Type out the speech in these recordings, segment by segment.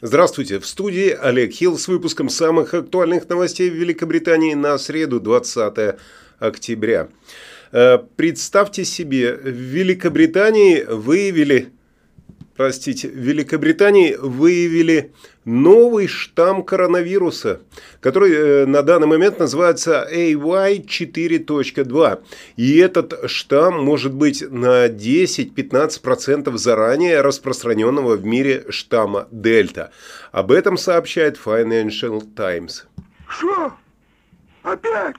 Здравствуйте, в студии Олег Хилл с выпуском самых актуальных новостей в Великобритании на среду 20 октября. Э, представьте себе, в Великобритании выявили простите, в Великобритании выявили новый штамм коронавируса, который э, на данный момент называется AY4.2. И этот штамм может быть на 10-15% заранее распространенного в мире штамма Дельта. Об этом сообщает Financial Times. Что? Опять?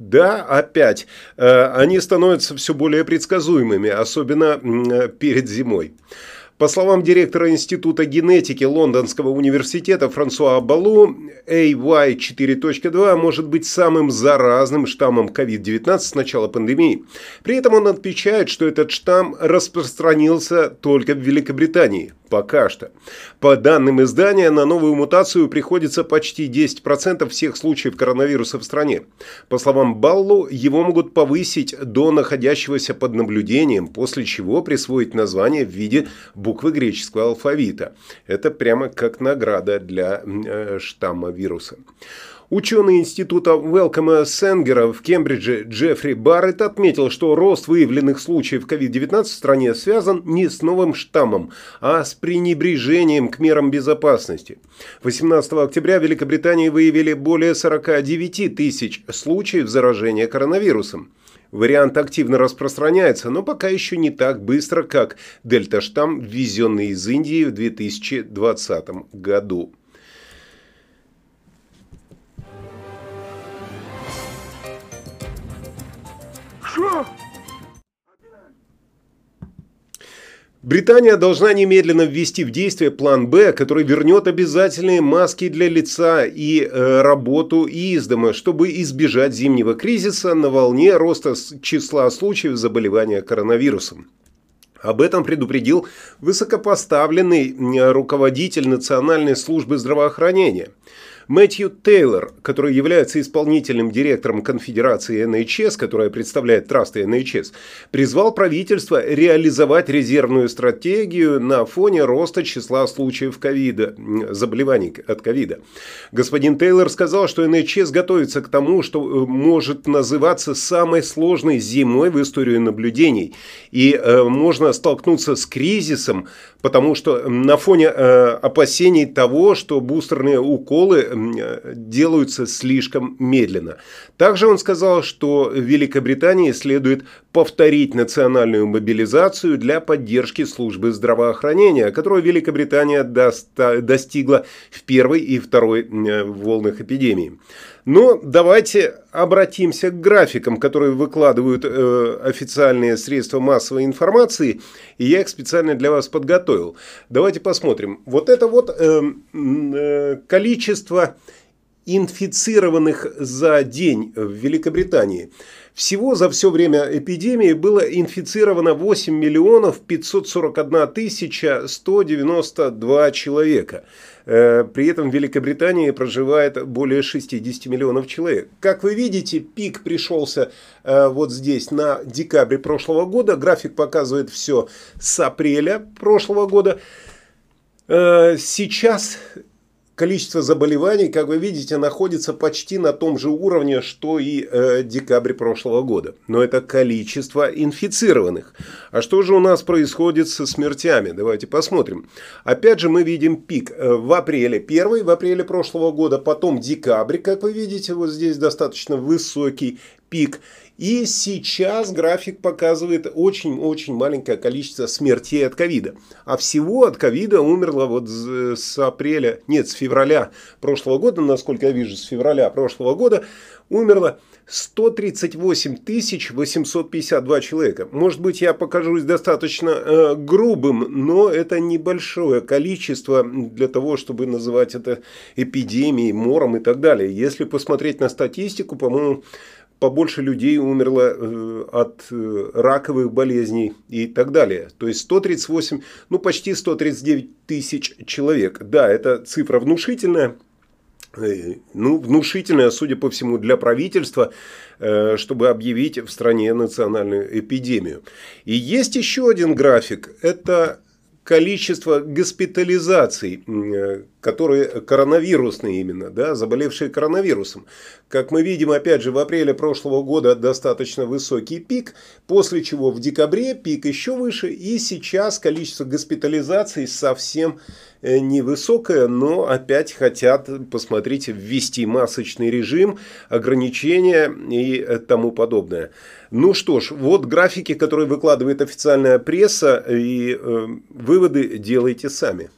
Да, опять. Э, они становятся все более предсказуемыми, особенно перед зимой. По словам директора Института генетики Лондонского университета Франсуа Балу, AY4.2 может быть самым заразным штаммом COVID-19 с начала пандемии. При этом он отмечает, что этот штамм распространился только в Великобритании. Пока что. По данным издания, на новую мутацию приходится почти 10% всех случаев коронавируса в стране. По словам Баллу, его могут повысить до находящегося под наблюдением, после чего присвоить название в виде буквы греческого алфавита. Это прямо как награда для э, штамма вируса. Ученый института Велкома Сенгера в Кембридже Джеффри Барретт отметил, что рост выявленных случаев COVID-19 в стране связан не с новым штаммом, а с пренебрежением к мерам безопасности. 18 октября в Великобритании выявили более 49 тысяч случаев заражения коронавирусом. Вариант активно распространяется, но пока еще не так быстро, как дельта-штамм, ввезенный из Индии в 2020 году. Британия должна немедленно ввести в действие план «Б», который вернет обязательные маски для лица и э, работу из дома, чтобы избежать зимнего кризиса на волне роста числа случаев заболевания коронавирусом. Об этом предупредил высокопоставленный руководитель Национальной службы здравоохранения – Мэтью Тейлор, который является исполнительным директором конфедерации NHS, которая представляет трасты NHS, призвал правительство реализовать резервную стратегию на фоне роста числа случаев ковида, заболеваний от ковида. Господин Тейлор сказал, что NHS готовится к тому, что э, может называться самой сложной зимой в истории наблюдений. И э, можно столкнуться с кризисом, потому что на фоне э, опасений того, что бустерные уколы делаются слишком медленно. Также он сказал, что Великобритании следует повторить национальную мобилизацию для поддержки службы здравоохранения, которую Великобритания достигла в первой и второй волнах эпидемии. Но давайте обратимся к графикам, которые выкладывают э, официальные средства массовой информации, и я их специально для вас подготовил. Давайте посмотрим. Вот это вот э, э, количество инфицированных за день в Великобритании. Всего за все время эпидемии было инфицировано 8 миллионов 541 тысяча 192 человека. Э, при этом в Великобритании проживает более 60 миллионов человек. Как вы видите, пик пришелся э, вот здесь на декабре прошлого года. График показывает все с апреля прошлого года. Э, сейчас количество заболеваний, как вы видите, находится почти на том же уровне, что и э, декабрь прошлого года. Но это количество инфицированных. А что же у нас происходит со смертями? Давайте посмотрим. Опять же мы видим пик э, в апреле первый, в апреле прошлого года, потом декабрь, как вы видите, вот здесь достаточно высокий пик. И сейчас график показывает очень-очень маленькое количество смертей от ковида. А всего от ковида умерло вот с апреля, нет, с февраля прошлого года, насколько я вижу, с февраля прошлого года умерло 138 852 человека. Может быть, я покажусь достаточно э, грубым, но это небольшое количество для того, чтобы называть это эпидемией, мором и так далее. Если посмотреть на статистику, по-моему, побольше людей умерло э, от э, раковых болезней и так далее. То есть 138, ну почти 139 тысяч человек. Да, это цифра внушительная. Э, ну, внушительная, судя по всему, для правительства, чтобы объявить в стране национальную эпидемию. И есть еще один график. Это количество госпитализаций, э, которые коронавирусные именно, да, заболевшие коронавирусом. Как мы видим, опять же, в апреле прошлого года достаточно высокий пик, после чего в декабре пик еще выше, и сейчас количество госпитализаций совсем э, невысокое, но опять хотят, посмотрите, ввести масочный режим, ограничения и тому подобное. Ну что ж, вот графики, которые выкладывает официальная пресса, и э, выводы делайте сами.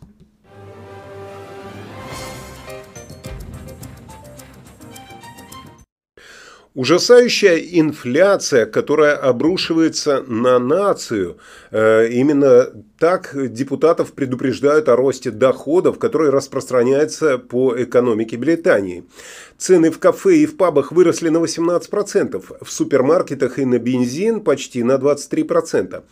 Ужасающая инфляция, которая обрушивается на нацию. Э, именно так депутатов предупреждают о росте доходов, который распространяется по экономике Британии. Цены в кафе и в пабах выросли на 18%, в супермаркетах и на бензин почти на 23%.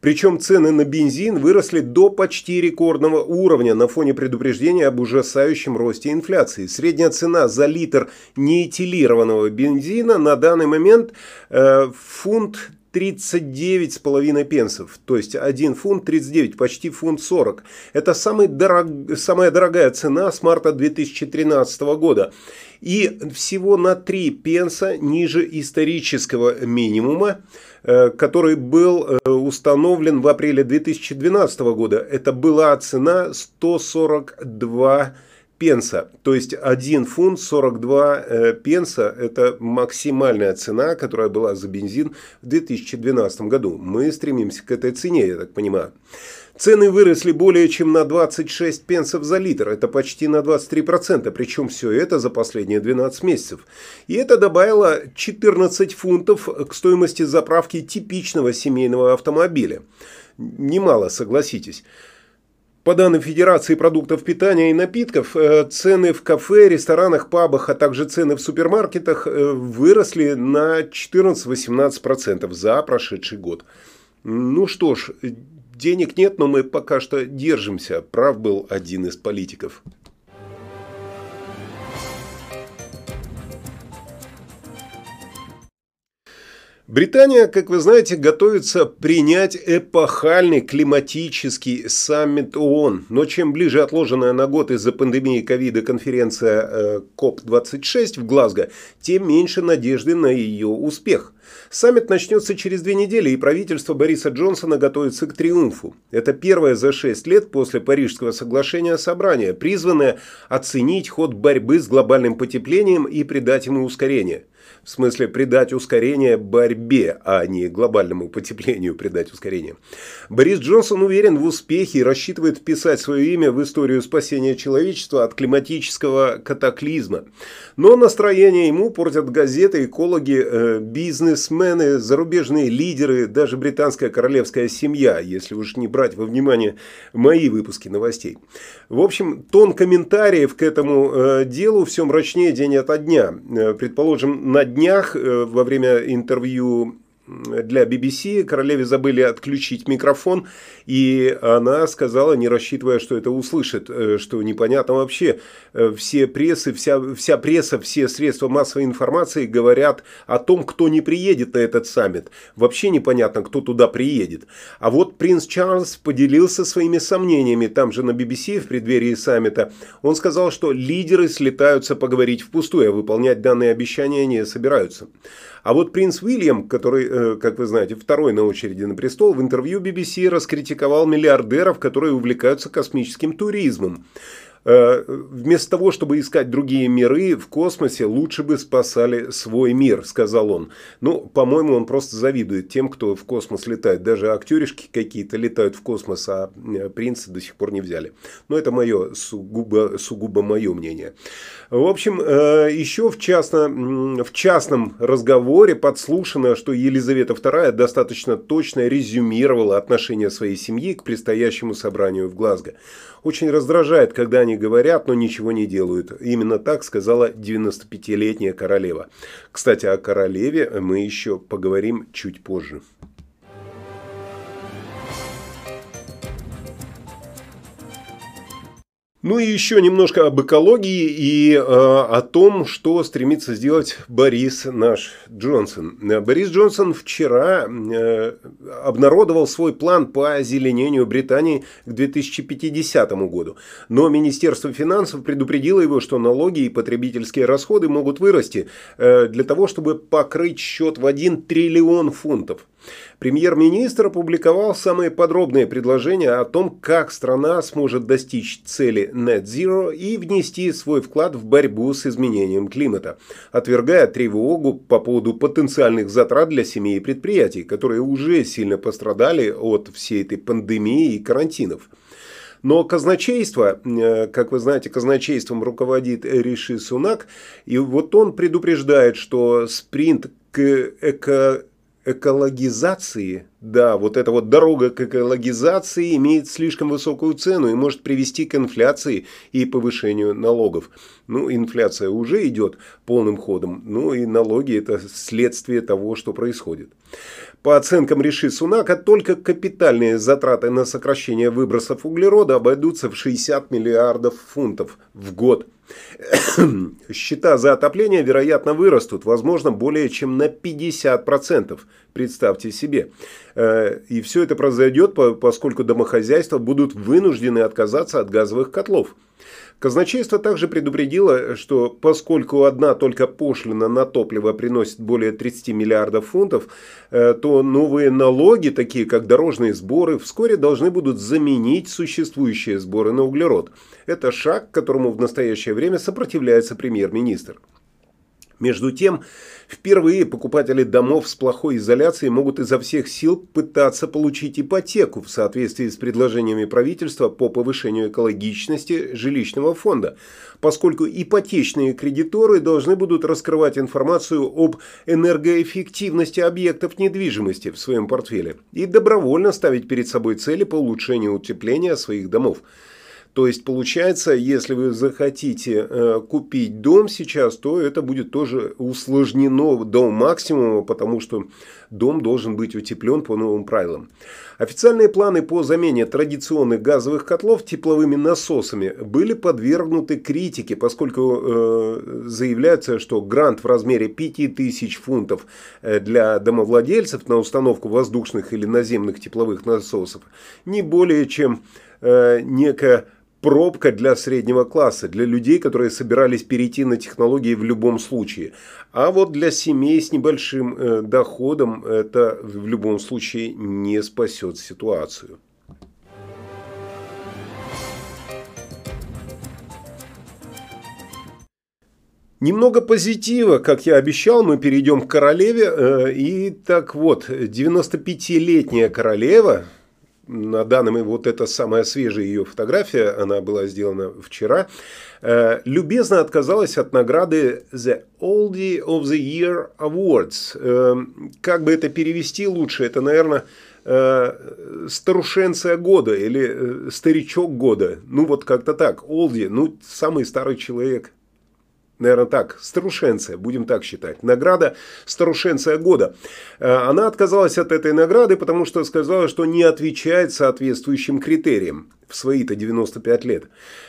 Причем цены на бензин выросли до почти рекордного уровня на фоне предупреждения об ужасающем росте инфляции. Средняя цена за литр неэтилированного бензина на данный момент э, фунт 39,5 пенсов, то есть 1 фунт 39, почти фунт 40. Это самый дорог, самая дорогая цена с марта 2013 года. И всего на 3 пенса ниже исторического минимума. Э, который был э, установлен в апреле 2012 года. Это была цена 142 пенса. То есть 1 фунт 42 э, пенса – это максимальная цена, которая была за бензин в 2012 году. Мы стремимся к этой цене, я так понимаю. Цены выросли более чем на 26 пенсов за литр, это почти на 23%, причем все это за последние 12 месяцев. И это добавило 14 фунтов к стоимости заправки типичного семейного автомобиля. Немало, согласитесь. По данным Федерации продуктов питания и напитков, э, цены в кафе, ресторанах, пабах, а также цены в супермаркетах э, выросли на 14-18% за прошедший год. Ну что ж, Денег нет, но мы пока что держимся. Прав был один из политиков. Британия, как вы знаете, готовится принять эпохальный климатический саммит ООН. Но чем ближе отложенная на год из-за пандемии ковида конференция КОП-26 э, в Глазго, тем меньше надежды на ее успех. Саммит начнется через две недели, и правительство Бориса Джонсона готовится к триумфу. Это первое за шесть лет после Парижского соглашения собрание, призванное оценить ход борьбы с глобальным потеплением и придать ему ускорение. В смысле придать ускорение борьбе, а не глобальному потеплению придать ускорение. Борис Джонсон уверен в успехе и рассчитывает вписать свое имя в историю спасения человечества от климатического катаклизма. Но настроение ему портят газеты, экологи, э, бизнесмены, зарубежные лидеры, даже британская королевская семья, если уж не брать во внимание мои выпуски новостей. В общем, тон комментариев к этому э, делу все мрачнее день ото дня. Э, предположим, на днях э, во время интервью для BBC королеве забыли отключить микрофон, и она сказала, не рассчитывая, что это услышит, э, что непонятно вообще. Э, все прессы, вся, вся пресса, все средства массовой информации говорят о том, кто не приедет на этот саммит. Вообще непонятно, кто туда приедет. А вот принц Чарльз поделился своими сомнениями там же на BBC в преддверии саммита. Он сказал, что лидеры слетаются поговорить впустую, а выполнять данные обещания не собираются. А вот принц Уильям, который, э, как вы знаете, второй на очереди на престол, в интервью BBC раскритиковал миллиардеров, которые увлекаются космическим туризмом. Э, вместо того, чтобы искать другие миры в космосе, лучше бы спасали свой мир, сказал он. Ну, по-моему, он просто завидует тем, кто в космос летает. Даже актеришки какие-то летают в космос, а э, принца до сих пор не взяли. Но это мое, сугубо, сугубо мое мнение. В общем, э, еще в, частно, в частном разговоре подслушано, что Елизавета II достаточно точно резюмировала отношение своей семьи к предстоящему собранию в Глазго. Очень раздражает, когда они говорят, но ничего не делают. Именно так сказала 95-летняя королева. Кстати, о королеве мы еще поговорим чуть позже. Ну и еще немножко об экологии и э, о том, что стремится сделать Борис наш Джонсон. Борис Джонсон вчера э, обнародовал свой план по озеленению Британии к 2050 году. Но Министерство финансов предупредило его, что налоги и потребительские расходы могут вырасти э, для того, чтобы покрыть счет в 1 триллион фунтов. Премьер-министр опубликовал самые подробные предложения о том, как страна сможет достичь цели Net Zero и внести свой вклад в борьбу с изменением климата, отвергая тревогу по поводу потенциальных затрат для семей и предприятий, которые уже сильно пострадали от всей этой пандемии и карантинов. Но казначейство, э, как вы знаете, казначейством руководит Риши Сунак, и вот он предупреждает, что спринт к эко экологизации, да, вот эта вот дорога к экологизации имеет слишком высокую цену и может привести к инфляции и повышению налогов. Ну, инфляция уже идет полным ходом, ну и налоги это следствие того, что происходит. По оценкам Реши Сунака, только капитальные затраты на сокращение выбросов углерода обойдутся в 60 миллиардов фунтов в год. Счета за отопление, вероятно, вырастут, возможно, более чем на 50%. Представьте себе. Э, и все это произойдет, поскольку домохозяйства будут вынуждены отказаться от газовых котлов. Казначейство также предупредило, что поскольку одна только пошлина на топливо приносит более 30 миллиардов фунтов, э, то новые налоги, такие как дорожные сборы, вскоре должны будут заменить существующие сборы на углерод. Это шаг, которому в настоящее время сопротивляется премьер-министр. Между тем, впервые покупатели домов с плохой изоляцией могут изо всех сил пытаться получить ипотеку в соответствии с предложениями правительства по повышению экологичности жилищного фонда, поскольку ипотечные кредиторы должны будут раскрывать информацию об энергоэффективности объектов недвижимости в своем портфеле и добровольно ставить перед собой цели по улучшению утепления своих домов. То есть получается, если вы захотите э, купить дом сейчас, то это будет тоже усложнено до максимума, потому что дом должен быть утеплен по новым правилам. Официальные планы по замене традиционных газовых котлов тепловыми насосами были подвергнуты критике, поскольку э, заявляется, что грант в размере 5000 фунтов э, для домовладельцев на установку воздушных или наземных тепловых насосов не более чем э, некая пробка для среднего класса, для людей, которые собирались перейти на технологии в любом случае. А вот для семей с небольшим э, доходом это в любом случае не спасет ситуацию. Немного позитива, как я обещал, мы перейдем к королеве. Э, и так вот, 95-летняя королева, на данном вот это самая свежая ее фотография, она была сделана вчера, э, любезно отказалась от награды The Oldie of the Year Awards. Э, как бы это перевести лучше? Это, наверное, э, старушенция года или старичок года. Ну, вот как-то так. Олди, ну, самый старый человек наверное, так, старушенция, будем так считать. Награда старушенция года. Э, она отказалась от этой награды, потому что сказала, что не отвечает соответствующим критериям в свои-то 95 лет.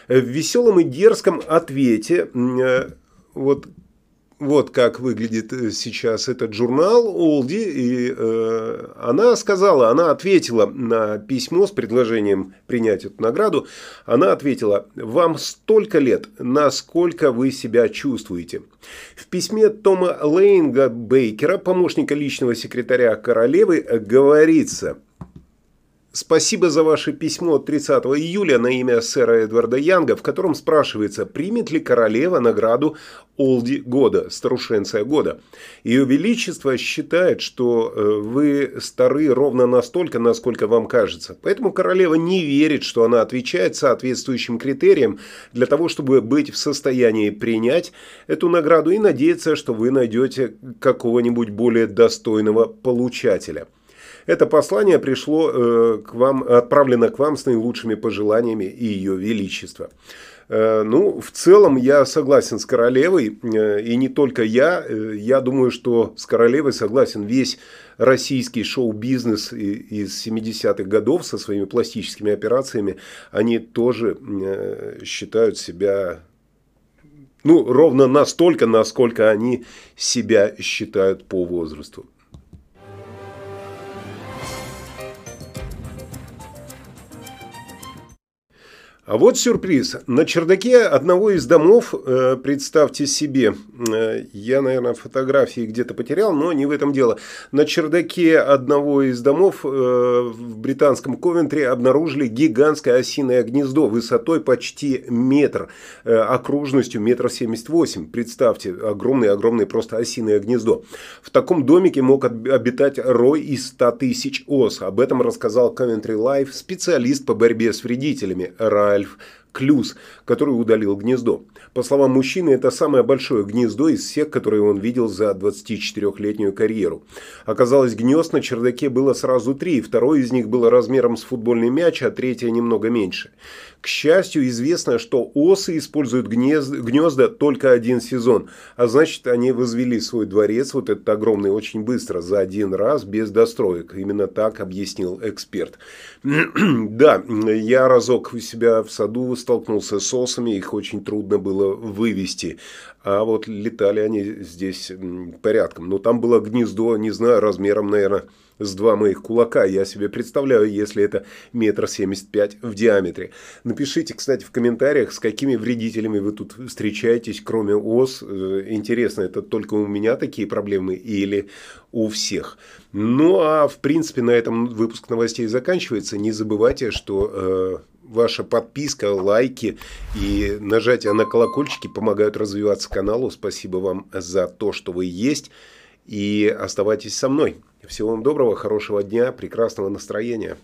В веселом и дерзком ответе э, вот вот как выглядит э, сейчас этот журнал Олди. И э, она сказала, она ответила на письмо с предложением принять эту награду. Она ответила, вам столько лет, насколько вы себя чувствуете. В письме Тома Лейнга Бейкера, помощника личного секретаря королевы, говорится – Спасибо за ваше письмо от 30 июля на имя сэра Эдварда Янга, в котором спрашивается, примет ли королева награду Олди года, старушенция года. Ее Величество считает, что э, вы стары ровно настолько, насколько вам кажется. Поэтому королева не верит, что она отвечает соответствующим критериям для того, чтобы быть в состоянии принять эту награду и надеется, что вы найдете какого-нибудь более достойного получателя. Это послание пришло э, к вам, отправлено к вам с наилучшими пожеланиями и ее величества. Э, ну, в целом я согласен с королевой, э, и не только я. Э, я думаю, что с королевой согласен весь российский шоу-бизнес из 70-х годов со своими пластическими операциями. Они тоже считают себя ну, ровно настолько, насколько они себя считают по возрасту. А вот сюрприз. На чердаке одного из домов, э, представьте себе, э, я, наверное, фотографии где-то потерял, но не в этом дело. На чердаке одного из домов э, в британском Ковентре обнаружили гигантское осиное гнездо высотой почти метр, окружностью метр семьдесят восемь. Представьте, огромное-огромное просто осиное гнездо. В таком домике мог обитать рой из 100 тысяч ос. Об этом рассказал Coventry Life специалист по борьбе с вредителями Ральф Клюз, который удалил гнездо. По словам мужчины, это самое большое гнездо из всех, которые он видел за 24-летнюю карьеру. Оказалось, гнезд на чердаке было сразу три, второе из них было размером с футбольный мяч, а третье немного меньше. К счастью, известно, что осы используют гнезд, гнезда только один сезон, а значит, они возвели свой дворец, вот этот огромный, очень быстро, за один раз, без достроек. Именно так объяснил эксперт. да, я разок у себя в саду столкнулся с осами, их очень трудно было вывести. А вот летали они здесь порядком. Но там было гнездо, не знаю, размером, наверное, с два моих кулака. Я себе представляю, если это метр семьдесят пять в диаметре. Напишите, кстати, в комментариях, с какими вредителями вы тут встречаетесь, кроме ос. Э, интересно, это только у меня такие проблемы или у всех. Ну, а в принципе на этом выпуск новостей заканчивается. Не забывайте, что... Ваша подписка, лайки и нажатие на колокольчики помогают развиваться каналу. Спасибо вам за то, что вы есть. И оставайтесь со мной. Всего вам доброго, хорошего дня, прекрасного настроения.